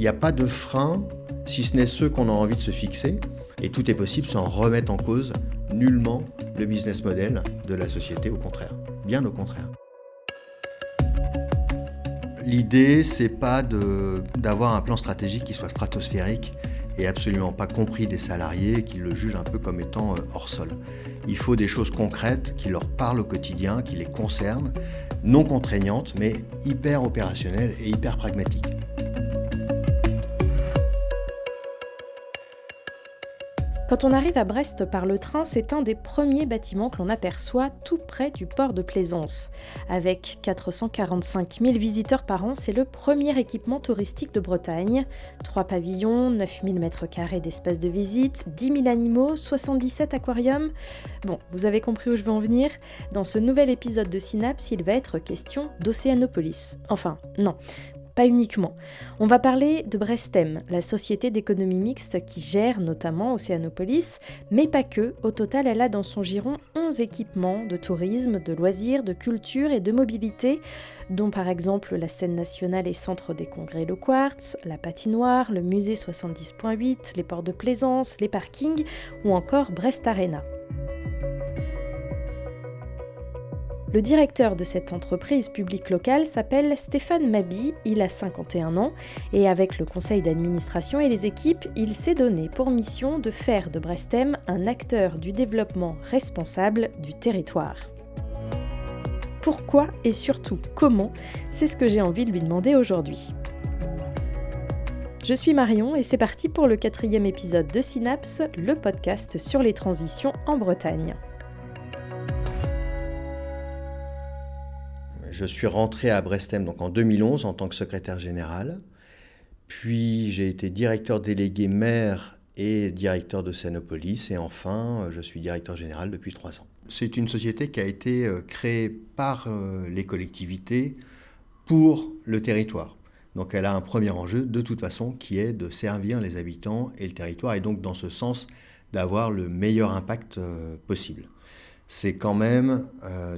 Il n'y a pas de frein, si ce n'est ceux qu'on a envie de se fixer, et tout est possible sans remettre en cause nullement le business model de la société, au contraire, bien au contraire. L'idée, c'est pas d'avoir un plan stratégique qui soit stratosphérique et absolument pas compris des salariés qui le jugent un peu comme étant euh, hors sol. Il faut des choses concrètes qui leur parlent au quotidien, qui les concernent, non contraignantes, mais hyper opérationnelles et hyper pragmatiques. Quand on arrive à Brest par le train, c'est un des premiers bâtiments que l'on aperçoit tout près du port de Plaisance. Avec 445 000 visiteurs par an, c'est le premier équipement touristique de Bretagne. Trois pavillons, 9 000 m2 d'espace de visite, 10 000 animaux, 77 aquariums. Bon, vous avez compris où je veux en venir Dans ce nouvel épisode de Synapse, il va être question d'Océanopolis. Enfin, non, uniquement. On va parler de Brestem, la société d'économie mixte qui gère notamment Océanopolis, mais pas que. Au total, elle a dans son giron 11 équipements de tourisme, de loisirs, de culture et de mobilité, dont par exemple la scène nationale et centre des congrès Le Quartz, la patinoire, le musée 70.8, les ports de plaisance, les parkings ou encore Brest Arena. Le directeur de cette entreprise publique locale s'appelle Stéphane Mabi, il a 51 ans et avec le conseil d'administration et les équipes, il s'est donné pour mission de faire de Brestem un acteur du développement responsable du territoire. Pourquoi et surtout comment C'est ce que j'ai envie de lui demander aujourd'hui. Je suis Marion et c'est parti pour le quatrième épisode de Synapse, le podcast sur les transitions en Bretagne. Je suis rentré à Brestem en 2011 en tant que secrétaire général. Puis j'ai été directeur délégué maire et directeur de Scénopolis. Et enfin, je suis directeur général depuis trois ans. C'est une société qui a été euh, créée par euh, les collectivités pour le territoire. Donc elle a un premier enjeu de toute façon qui est de servir les habitants et le territoire et donc dans ce sens d'avoir le meilleur impact euh, possible c'est quand même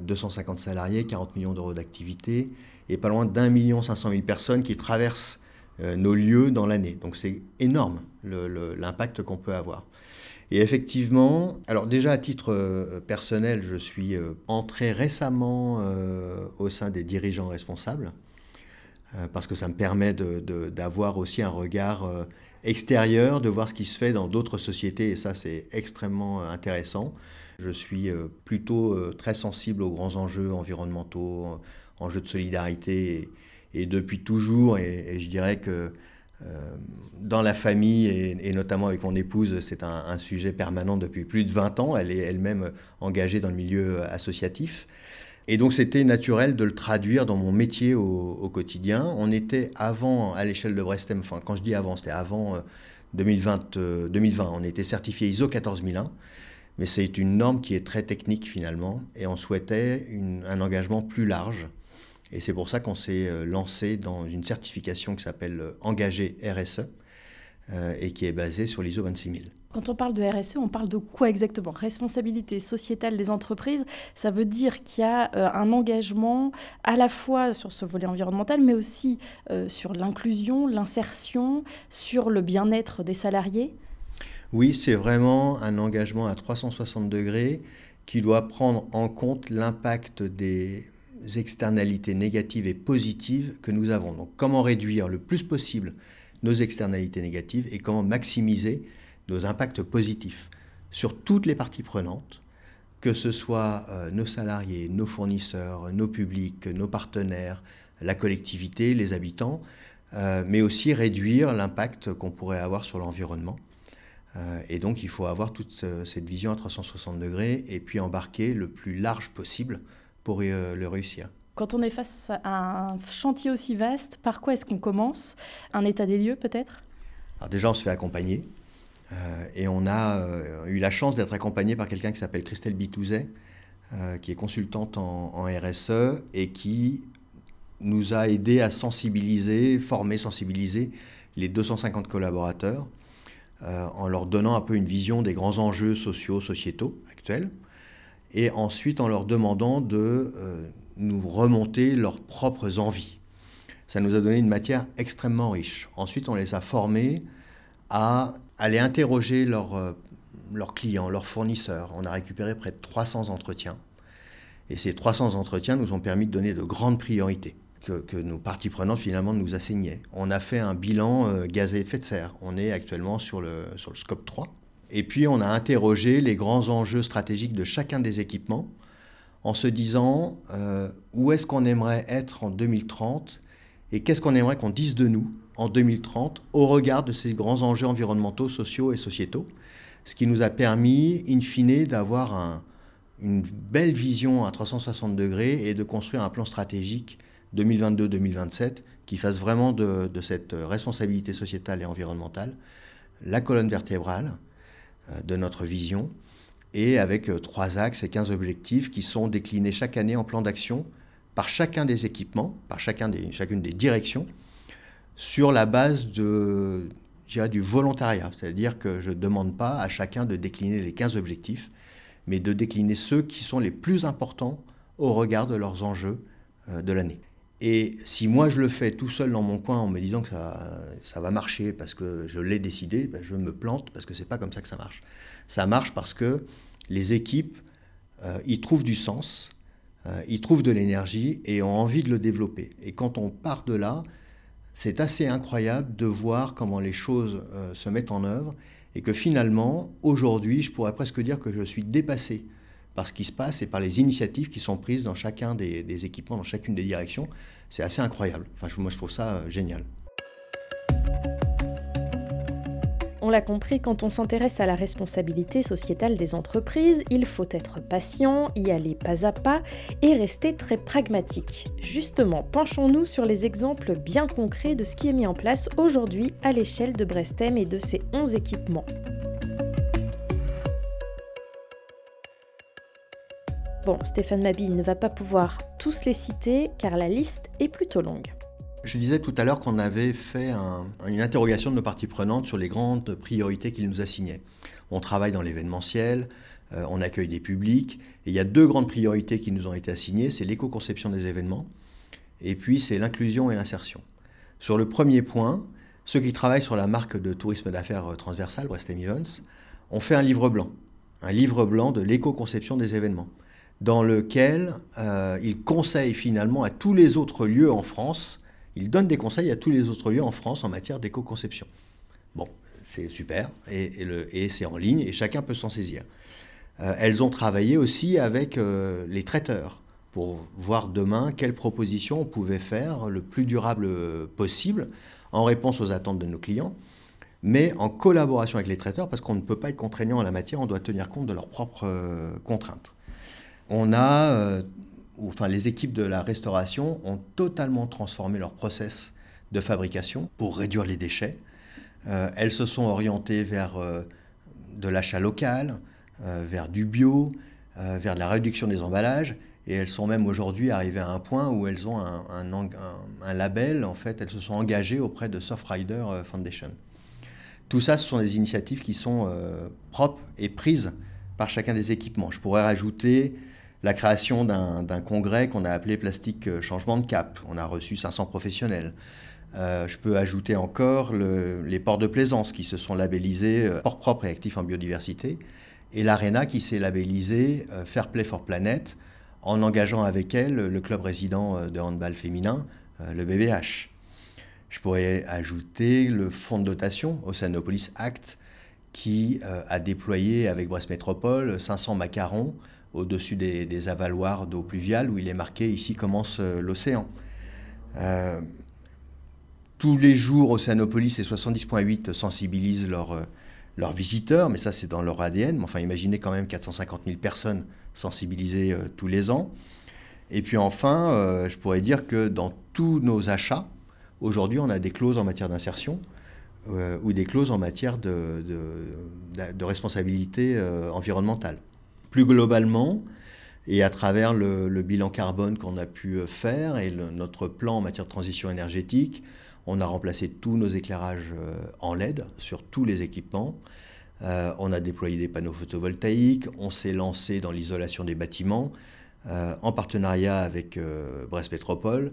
250 euh, salariés, 40 millions d'euros d'activité et pas loin d'un million cinq cent mille personnes qui traversent euh, nos lieux dans l'année. Donc c'est énorme l'impact qu'on peut avoir. Et effectivement, alors déjà à titre euh, personnel, je suis entré récemment au sein des dirigeants responsables parce que ça me permet d'avoir aussi un regard extérieur, de voir ce qui se fait dans d'autres sociétés et ça c'est extrêmement intéressant. Je suis euh, plutôt euh, très sensible aux grands enjeux environnementaux, enjeux de solidarité, et, depuis toujours, et, je dirais que euh, dans la famille, et, notamment avec mon épouse, c'est un, sujet permanent depuis plus de 20 ans. Elle est elle-même engagée dans le milieu associatif. Et donc c'était naturel de le traduire dans mon métier au, quotidien. On était avant, à l'échelle de Brestem, enfin quand je dis avant, c'était avant 2020, 2020, on était certifié ISO 14001 mais c'est une norme qui est très technique finalement, et on souhaitait un engagement plus large. Et c'est pour ça qu'on s'est euh, lancé dans une certification qui s'appelle euh, Engagé RSE, euh, et qui est basée sur l'ISO 26000. Quand on parle de RSE, on parle de quoi exactement? Responsabilité sociétale des entreprises, ça veut dire qu'il y a un engagement à la fois sur ce volet environnemental, mais aussi sur l'inclusion, l'insertion, sur le bien-être des salariés oui, c'est vraiment un engagement à 360 degrés qui doit prendre en compte l'impact des externalités négatives et positives que nous avons. Donc comment réduire le plus possible nos externalités négatives et comment maximiser nos impacts positifs sur toutes les parties prenantes, que ce soit euh, nos salariés, nos fournisseurs, nos publics, nos partenaires, la collectivité, les habitants, euh, mais aussi réduire l'impact qu'on pourrait avoir sur l'environnement. Euh, et donc il faut avoir toute cette vision à 360 degrés et puis embarquer le plus large possible pour euh, le réussir. Quand on est face à un chantier aussi vaste, par quoi est-ce qu'on commence? Un état des lieux peut-être? Alors déjà on se fait accompagner. Euh, et on a eu la chance d'être accompagné par quelqu'un qui s'appelle Christelle Bitouzet, qui est consultante en, en, RSE et qui nous a aidé à sensibiliser, former, sensibiliser les 250 collaborateurs euh, en leur donnant un peu une vision des grands enjeux sociaux, sociétaux actuels, et ensuite en leur demandant de euh, nous remonter leurs propres envies. ça nous a donné une matière extrêmement riche. Ensuite, on les a formés à aller interroger leurs, leurs clients, leurs fournisseurs. On a récupéré près de 300 entretiens. Et ces 300 entretiens nous ont permis de donner de grandes priorités que, nos parties prenantes finalement nous assignaient. On a fait un bilan euh, gaz à effet de serre. On est actuellement sur le, sur le scope 3. Et puis on a interrogé les grands enjeux stratégiques de chacun des équipements en se disant euh, où est-ce qu'on aimerait être en 2030 et qu'est-ce qu'on aimerait qu'on dise de nous en 2030 au regard de ces grands enjeux environnementaux, sociaux et sociétaux. Ce qui nous a permis, in fine, d'avoir une belle vision à 360 degrés et de construire un plan stratégique 2022-2027 qui fasse vraiment de, cette responsabilité sociétale et environnementale la colonne vertébrale euh, de notre vision et avec euh, trois axes et 15 objectifs qui sont déclinés chaque année en plan d'action par chacun des équipements, par chacune des directions, sur la base de, du volontariat. C'est-à-dire que je ne demande pas à chacun de décliner les 15 objectifs, mais de décliner ceux qui sont les plus importants au regard de leurs enjeux euh, de l'année. Et si moi je le fais tout seul dans mon coin en me disant que ça, ça va marcher parce que je l'ai décidé, ben je me plante parce que c'est pas comme ça que ça marche. Ça marche parce que les équipes euh, y trouvent du sens, euh, y trouvent de l'énergie et ont envie de le développer. Et quand on part de là, c'est assez incroyable de voir comment les choses euh, se mettent en œuvre et que finalement, aujourd'hui, je pourrais presque dire que je suis dépassé par ce qui se passe et par les initiatives qui sont prises dans chacun des, équipements, dans chacune des directions. C'est assez incroyable. Enfin, moi, je trouve ça euh, génial. On l'a compris, quand on s'intéresse à la responsabilité sociétale des entreprises, il faut être patient, y aller pas à pas et rester très pragmatique. Justement, penchons-nous sur les exemples bien concrets de ce qui est mis en place aujourd'hui à l'échelle de Brestem et de ses 11 équipements. Bon, Stéphane Mabille ne va pas pouvoir tous les citer car la liste est plutôt longue. Je disais tout à l'heure qu'on avait fait une interrogation de nos parties prenantes sur les grandes priorités qu'ils nous assignaient. On travaille dans l'événementiel, euh, on accueille des publics, et il y a deux grandes priorités qui nous ont été assignées, c'est l'éco-conception des événements, et puis c'est l'inclusion et l'insertion. Sur le premier point, ceux qui travaillent sur la marque de tourisme d'affaires transversale, Brestem Events, ont fait un livre blanc, un livre blanc de l'éco-conception des événements dans lequel euh, il conseille finalement à tous les autres lieux en France, il donne des conseils à tous les autres lieux en France en matière d'éco-conception. Bon, c'est super, et, c'est en ligne, et chacun peut s'en saisir. Euh, elles ont travaillé aussi avec euh, les traiteurs pour voir demain quelles propositions on pouvait faire le plus durable possible en réponse aux attentes de nos clients, mais en collaboration avec les traiteurs, parce qu'on ne peut pas être contraignant en la matière, on doit tenir compte de leurs propres contraintes on a, euh, enfin, les équipes de la restauration ont totalement transformé leur process de fabrication pour réduire les déchets. Euh, elles se sont orientées vers euh, de l'achat local, vers du bio, vers de la réduction des emballages. Et elles sont même aujourd'hui arrivées à un point où elles ont un, label. En fait, elles se sont engagées auprès de Surfrider Foundation. Tout ça, ce sont des initiatives qui sont propres et prises par chacun des équipements. Je pourrais rajouter la création d'un congrès qu'on a appelé Plastique euh, Changement de Cap. On a reçu 500 professionnels. Euh, je peux ajouter encore les ports de plaisance qui se sont labellisés euh, port propre et actif en biodiversité, et l'ARENA qui s'est labellisé Fair Play for Planet en engageant avec elle le club résident de handball féminin, le BBH. Je pourrais ajouter le fonds de dotation Oceanopolis Act qui a déployé avec Brest Métropole 500 macarons au-dessus des, avaloirs d'eau pluviale où il est marqué ici commence euh, l'océan. Euh, tous les jours, Océanopolis et 70.8 sensibilisent leurs, euh, leurs visiteurs, mais ça c'est dans leur ADN. Mais enfin, imaginez quand même 450 000 personnes sensibilisées tous les ans. Et puis enfin, je pourrais dire que dans tous nos achats, aujourd'hui, on a des clauses en matière d'insertion ou des clauses en matière de responsabilité environnementale. Plus globalement, et à travers le, bilan carbone qu'on a pu euh, faire et notre plan en matière de transition énergétique, on a remplacé tous nos éclairages euh, en LED sur tous les équipements. Euh, on a déployé des panneaux photovoltaïques, on s'est lancé dans l'isolation des bâtiments en partenariat avec Brest Métropole.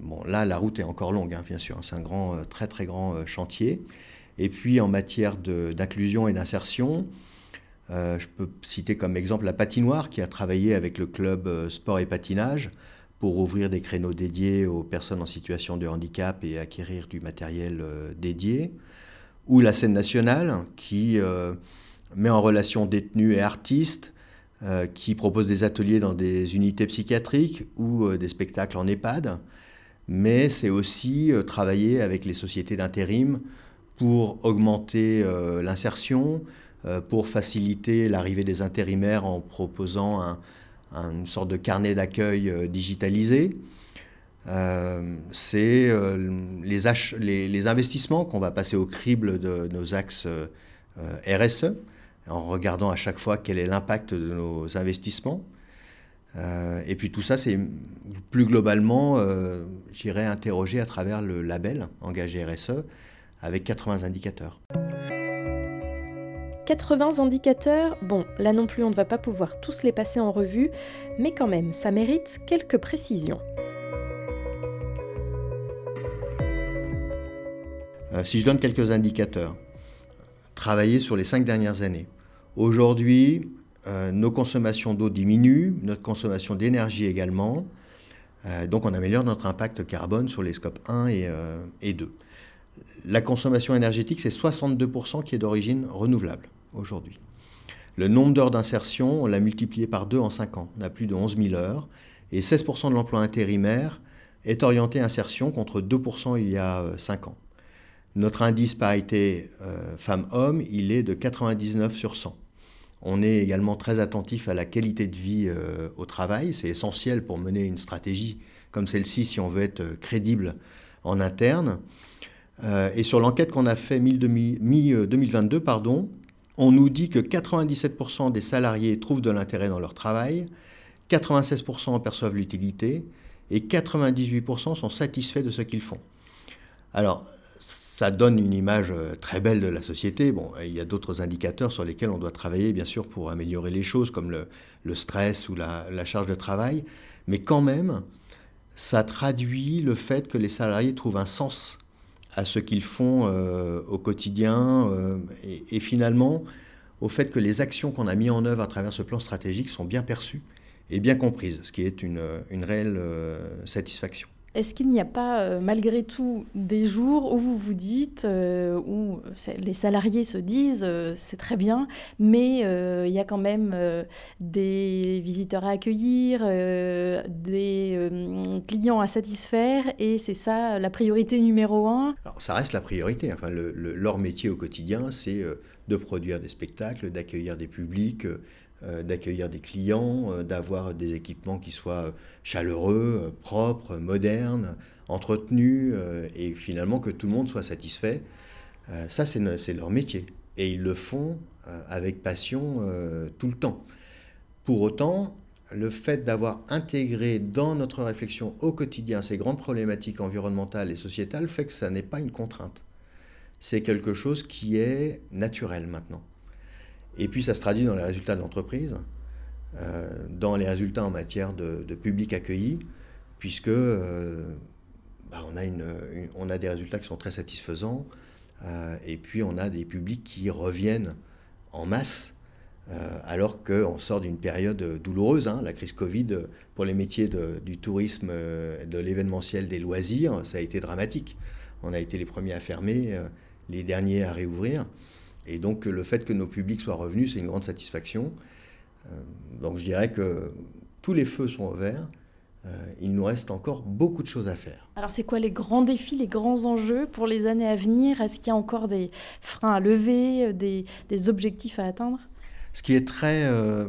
bon, là, la route est encore longue, hein, bien sûr. C'est un grand, très très grand chantier. Et puis en matière d'inclusion et d'insertion, je peux citer comme exemple la patinoire qui a travaillé avec le club sport et patinage pour ouvrir des créneaux dédiés aux personnes en situation de handicap et acquérir du matériel euh, dédié, ou la scène nationale qui euh, met en relation détenus et artistes, euh, qui propose des ateliers dans des unités psychiatriques ou des spectacles en EHPAD, mais c'est aussi travailler avec les sociétés d'intérim pour augmenter l'insertion, pour faciliter l'arrivée des intérimaires en proposant un, une sorte de carnet d'accueil euh, digitalisé. Euh, c'est euh, les, les, investissements qu'on va passer au crible de nos axes RSE, en regardant à chaque fois quel est l'impact de nos investissements. et puis tout ça, c'est plus globalement, j'irai interroger à travers le label engagé RSE avec 80 indicateurs. 80 indicateurs, bon, là non plus on ne va pas pouvoir tous les passer en revue, mais quand même, ça mérite quelques précisions. Euh, si je donne quelques indicateurs, travailler sur les cinq dernières années. Aujourd'hui, euh, nos consommations d'eau diminuent, notre consommation d'énergie également, euh, donc on améliore notre impact carbone sur les scopes 1 et, et 2. La consommation énergétique, c'est 62% qui est d'origine renouvelable aujourd'hui. Le nombre d'heures d'insertion, on l'a multiplié par deux en cinq ans. On a plus de 11 000 heures. Et 16% de l'emploi intérimaire est orienté insertion contre 2% il y a 5 euh, ans. Notre indice parité euh, femmes-hommes, il est de 99 sur 100. On est également très attentif à la qualité de vie euh, au travail. C'est essentiel pour mener une stratégie comme celle-ci si on veut être crédible en interne. Et sur l'enquête qu'on a fait mi-2022, pardon, on nous dit que 97% des salariés trouvent de l'intérêt dans leur travail, 96% en perçoivent l'utilité et 98% sont satisfaits de ce qu'ils font. Alors, ça donne une image euh, très belle de la société. Bon, il y a d'autres indicateurs sur lesquels on doit travailler, bien sûr, pour améliorer les choses, comme le, stress ou la, charge de travail. Mais quand même, ça traduit le fait que les salariés trouvent un sens à ce qu'ils font euh, au quotidien euh, et, finalement au fait que les actions qu'on a mises en œuvre à travers ce plan stratégique sont bien perçues et bien comprises, ce qui est une, une réelle euh, satisfaction. Est-ce qu'il n'y a pas, euh, malgré tout, des jours où vous vous dites, euh, où les salariés se disent, euh, c'est très bien, mais il y a quand même des visiteurs à accueillir, des clients à satisfaire, et c'est ça la priorité numéro un? Alors, Ça reste la priorité. Enfin, leur métier au quotidien, c'est de produire des spectacles, d'accueillir des publics euh, d'accueillir des clients, euh, d'avoir des équipements qui soient chaleureux, euh, propres, modernes, entretenus, et finalement que tout le monde soit satisfait. ça, c'est leur métier. Et ils le font avec passion tout le temps. Pour autant, le fait d'avoir intégré dans notre réflexion au quotidien ces grandes problématiques environnementales et sociétales fait que ça n'est pas une contrainte. C'est quelque chose qui est naturel maintenant. Et puis ça se traduit dans les résultats de l'entreprise, euh, dans les résultats en matière de, public accueilli, puisque euh, bah, on, a des résultats qui sont très satisfaisants, euh, et puis on a des publics qui reviennent en masse, alors qu'on sort d'une période douloureuse. Hein. la crise Covid, pour les métiers du tourisme, de l'événementiel, des loisirs, ça a été dramatique. On a été les premiers à fermer, les derniers à réouvrir. Et donc le fait que nos publics soient revenus, c'est une grande satisfaction. Euh, donc je dirais que tous les feux sont ouverts. Euh, il nous reste encore beaucoup de choses à faire. Alors c'est quoi les grands défis, les grands enjeux pour les années à venir? Est-ce qu'il y a encore des freins à lever, des, objectifs à atteindre? Ce qui est très euh,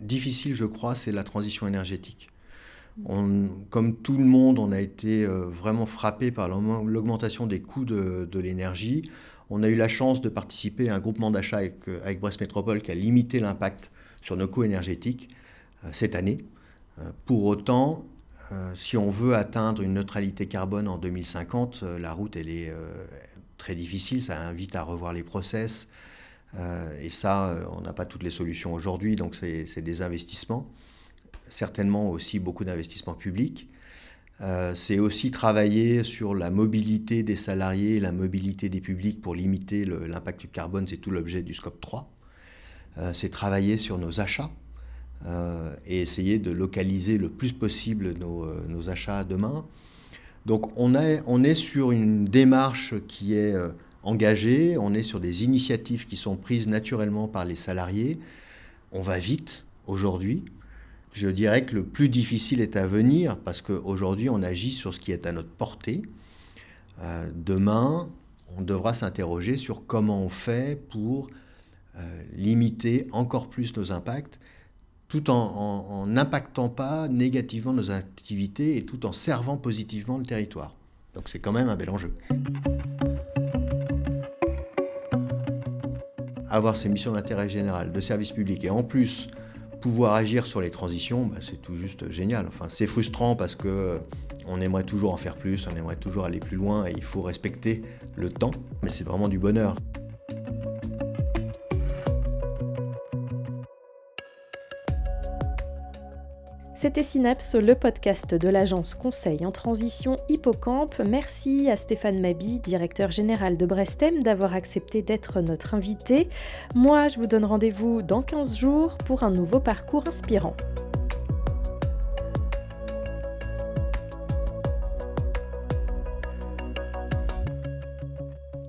difficile, je crois, c'est la transition énergétique. comme tout le monde, on a été vraiment frappé par l'augmentation des coûts de, de l'énergie. On a eu la chance de participer à un groupement d'achat avec, euh, Brest Métropole qui a limité l'impact sur nos coûts énergétiques euh, cette année. Euh, pour autant, si on veut atteindre une neutralité carbone en 2050, la route est très difficile, ça invite à revoir les process. et ça, on n'a pas toutes les solutions aujourd'hui, donc c'est des investissements. Certainement aussi beaucoup d'investissements publics. Euh, c'est aussi travailler sur la mobilité des salariés, la mobilité des publics pour limiter l'impact du carbone, c'est tout l'objet du scope 3. Euh, c'est travailler sur nos achats euh, et essayer de localiser le plus possible nos, nos achats demain. Donc on on est, sur une démarche qui est engagée, on est sur des initiatives qui sont prises naturellement par les salariés. On va vite aujourd'hui, je dirais que le plus difficile est à venir parce qu'aujourd'hui, on agit sur ce qui est à notre portée. Euh, demain, on devra s'interroger sur comment on fait pour euh, limiter encore plus nos impacts tout en n'impactant pas négativement nos activités et tout en servant positivement le territoire. Donc c'est quand même un bel enjeu. Avoir ces missions d'intérêt général, de service public et en plus pouvoir agir sur les transitions, bah, c'est tout juste génial. Enfin, c'est frustrant parce que euh, on aimerait toujours en faire plus, on aimerait toujours aller plus loin et il faut respecter le temps, mais c'est vraiment du bonheur. C'était Synapse, le podcast de l'agence Conseil en transition Hippocampe. Merci à Stéphane Mabi, directeur général de Brestem, d'avoir accepté d'être notre invité. Moi, je vous donne rendez-vous dans 15 jours pour un nouveau parcours inspirant.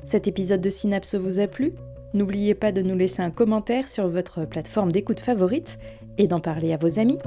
Cet épisode de Synapse vous a plu? N'oubliez pas de nous laisser un commentaire sur votre plateforme d'écoute favorite et d'en parler à vos amis.